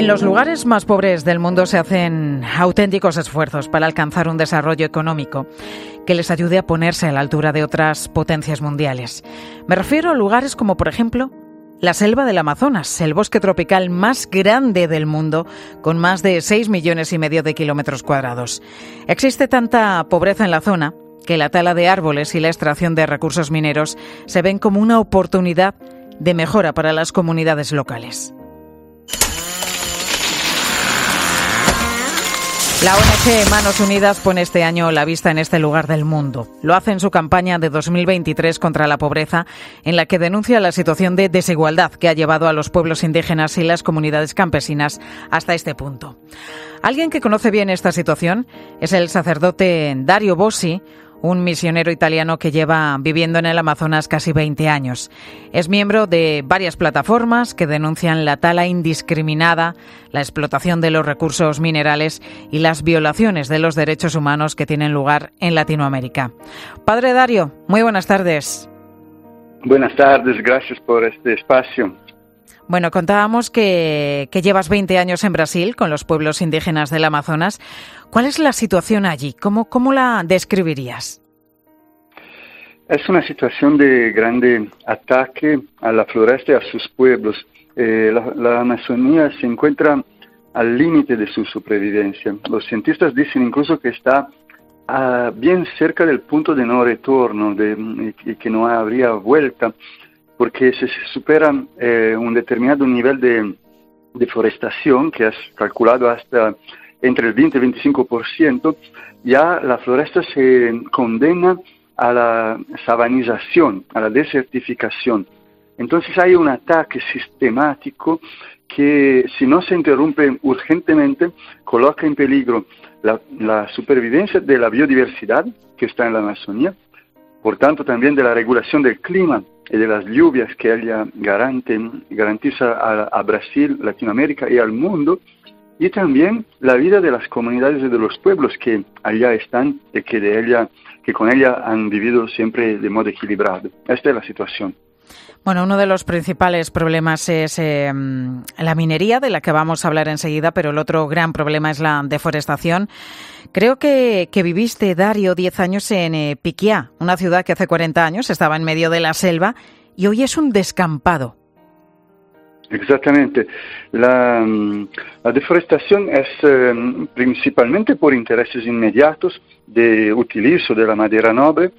En los lugares más pobres del mundo se hacen auténticos esfuerzos para alcanzar un desarrollo económico que les ayude a ponerse a la altura de otras potencias mundiales. Me refiero a lugares como, por ejemplo, la selva del Amazonas, el bosque tropical más grande del mundo, con más de 6 millones y medio de kilómetros cuadrados. Existe tanta pobreza en la zona que la tala de árboles y la extracción de recursos mineros se ven como una oportunidad de mejora para las comunidades locales. La ONG Manos Unidas pone este año la vista en este lugar del mundo. Lo hace en su campaña de 2023 contra la pobreza, en la que denuncia la situación de desigualdad que ha llevado a los pueblos indígenas y las comunidades campesinas hasta este punto. Alguien que conoce bien esta situación es el sacerdote Dario Bossi, un misionero italiano que lleva viviendo en el Amazonas casi 20 años. Es miembro de varias plataformas que denuncian la tala indiscriminada, la explotación de los recursos minerales y las violaciones de los derechos humanos que tienen lugar en Latinoamérica. Padre Dario, muy buenas tardes. Buenas tardes, gracias por este espacio. Bueno, contábamos que, llevas 20 años en Brasil con los pueblos indígenas del Amazonas. ¿Cuál es la situación allí? ¿Cómo, cómo la describirías? Es una situación de grande ataque a la floresta y a sus pueblos. Eh, la, Amazonía se encuentra al límite de su supervivencia. Los cientistas dicen incluso que está ah, bien cerca del punto de no retorno de, y que no habría vuelta porque si se supera eh, un determinado nivel de deforestación, que es calculado hasta entre el 20 y el 25%, ya la floresta se condena a la sabanización, a la desertificación. Entonces hay un ataque sistemático que si no se interrumpe urgentemente coloca en peligro la, supervivencia de la biodiversidad que está en la Amazonía, por tanto también de la regulación del clima y de las lluvias que ella garantiza a, Brasil, Latinoamérica y al mundo, y también la vida de las comunidades y de los pueblos que allá están y que, de ella, que con ella han vivido siempre de modo equilibrado. Esta es la situación. Bueno, uno de los principales problemas es eh, la minería, de la que vamos a hablar enseguida, pero el otro gran problema es la deforestación. Creo que, viviste, Dario, 10 años en eh, Piquiá, una ciudad que hace 40 años estaba en medio de la selva y hoy es un descampado. Exactamente. La, mm, deforestación es eh, principalmente por intereses inmediatos de utilizo de la madera noble,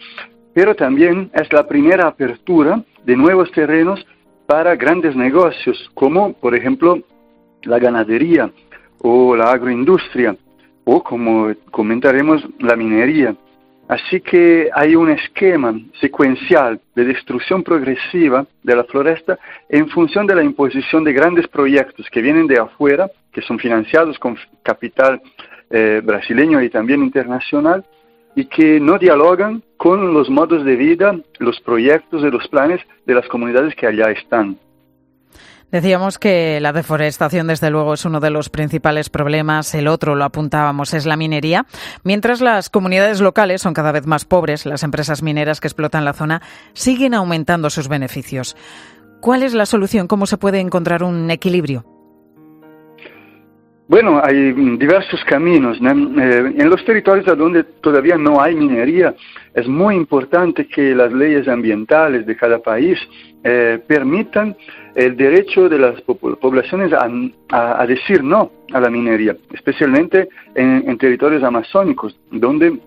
pero también es la primera apertura de nuevos terrenos para grandes negocios, como por ejemplo la ganadería o la agroindustria, o como comentaremos, la minería. Así que hay un esquema secuencial de destrucción progresiva de la floresta en función de la imposición de grandes proyectos que vienen de afuera, que son financiados con capital eh, brasileño y también internacional, y que no dialogan con los modos de vida, los proyectos y los planes de las comunidades que allá están. Decíamos que la deforestación, desde luego, es uno de los principales problemas. El otro, lo apuntábamos, es la minería. Mientras las comunidades locales son cada vez más pobres, las empresas mineras que explotan la zona siguen aumentando sus beneficios. ¿Cuál es la solución? ¿Cómo se puede encontrar un equilibrio? Bueno, hay diversos caminos. Eh, en los territorios donde todavía no hay minería, es muy importante que las leyes ambientales de cada país eh, permitan el derecho de las poblaciones a, decir no a la minería, especialmente en, territorios amazónicos, donde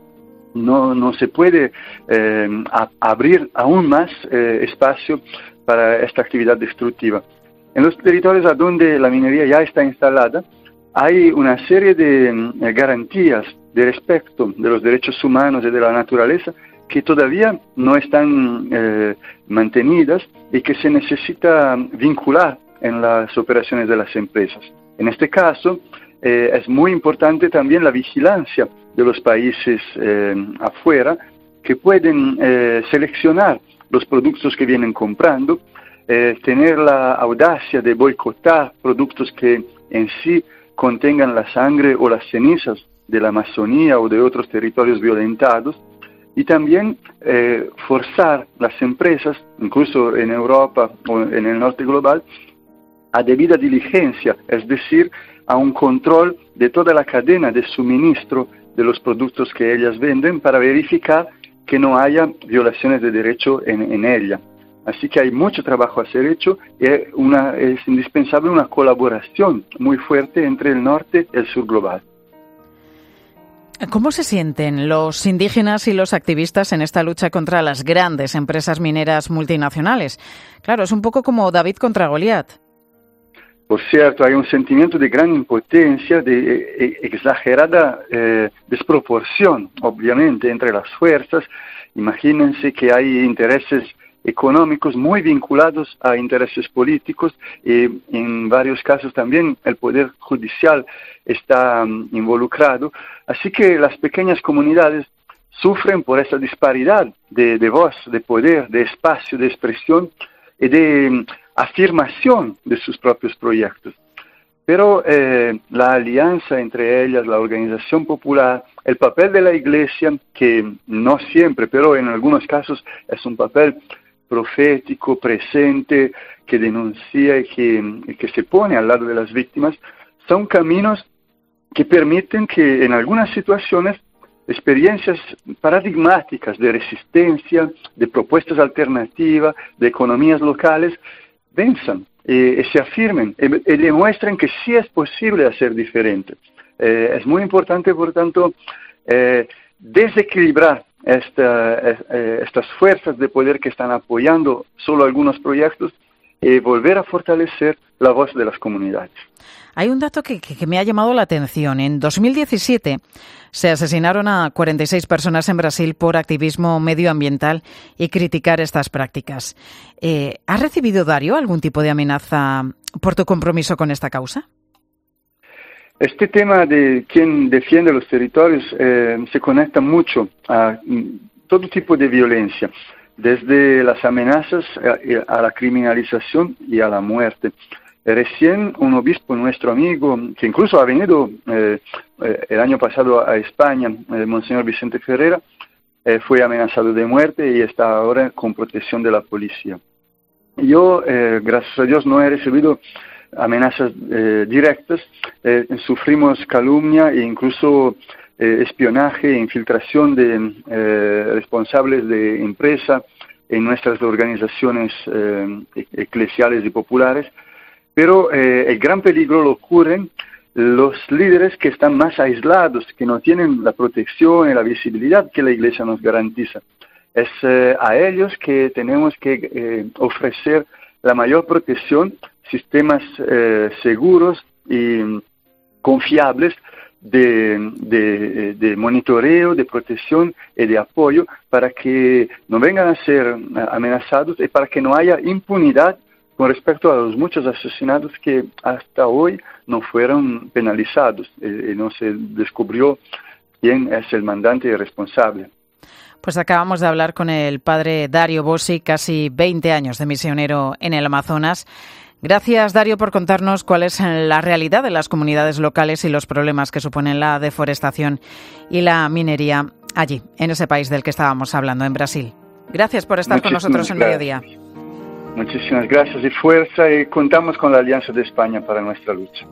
no, se puede eh, abrir aún más espacio para esta actividad destructiva. En los territorios donde la minería ya está instalada, hay una serie de eh, garantías de respeto de los derechos humanos y de la naturaleza que todavía no están eh, mantenidas y que se necesita vincular en las operaciones de las empresas. En este caso, eh, es muy importante también la vigilancia de los países afuera que pueden seleccionar los productos que vienen comprando, tener la audacia de boicotar productos que en sí contengan la sangre o las cenizas de la Amazonía o de otros territorios violentados, y también eh, forzar las empresas, incluso en Europa o en el norte global, a debida diligencia, es decir, a un control de toda la cadena de suministro de los productos que ellas venden para verificar que no haya violaciones de derecho en, ella. Así que hay mucho trabajo a ser hecho y es indispensable una colaboración muy fuerte entre el norte y el sur global. ¿Cómo se sienten los indígenas y los activistas en esta lucha contra las grandes empresas mineras multinacionales? Claro, es un poco como David contra Goliat. Por cierto, hay un sentimiento de gran impotencia, de eh, exagerada eh, desproporción, obviamente, entre las fuerzas. Imagínense que hay intereses económicos muy vinculados a intereses políticos y en varios casos también el poder judicial está mm, involucrado. Así que las pequeñas comunidades sufren por esa disparidad de, voz, de poder, de espacio, de expresión y de mm, afirmación de sus propios proyectos. Pero eh, la alianza entre ellas, la organización popular, el papel de la Iglesia, que no siempre, pero en algunos casos es un papel profético, presente, que denuncia y que, que, se pone al lado de las víctimas, son caminos que permiten que en algunas situaciones experiencias paradigmáticas de resistencia, de propuestas alternativas, de economías locales, venzan y, se afirmen y, demuestren que sí es posible hacer diferente. Eh, es muy importante, por tanto, eh, desequilibrar eh, estas fuerzas de poder que están apoyando solo algunos proyectos y volver a fortalecer la voz de las comunidades. Hay un dato que, me ha llamado la atención. En 2017 se asesinaron a 46 personas en Brasil por activismo medioambiental y criticar estas prácticas. Eh, ¿Has recibido, Dario, algún tipo de amenaza por tu compromiso con esta causa? Este tema de quién defiende los territorios eh, se conecta mucho a mm, todo tipo de violencia, desde las amenazas a, la criminalización y a la muerte. Recién un obispo, nuestro amigo, que incluso ha venido eh, eh, el año pasado a España, el Monseñor Vicente Ferreira, fue amenazado de muerte y está ahora con protección de la policía. Yo, gracias a Dios, no he recibido amenazas eh, directas, eh, sufrimos calumnia e incluso eh, espionaje e infiltración de responsables de empresa en nuestras organizaciones eclesiales y populares, pero el gran peligro lo ocurren los líderes que están más aislados, que no tienen la protección y la visibilidad que la Iglesia nos garantiza. Es a ellos que tenemos que ofrecer la mayor protección sistemas eh, seguros y confiables de, monitoreo, de protección y de apoyo para que no vengan a ser amenazados y para que no haya impunidad con respecto a los muchos asesinatos que hasta hoy no fueron penalizados y no se descubrió quién es el mandante y responsable. Pues acabamos de hablar con el padre Dario Bossi, casi 20 años de misionero en el Amazonas. Gracias, Dario, por contarnos cuál es la realidad de las comunidades locales y los problemas que suponen la deforestación y la minería allí, en ese país del que estábamos hablando, en Brasil. Gracias por estar con nosotros en Mediodía. Muchísimas gracias y fuerza y contamos con la Alianza de España para nuestra lucha.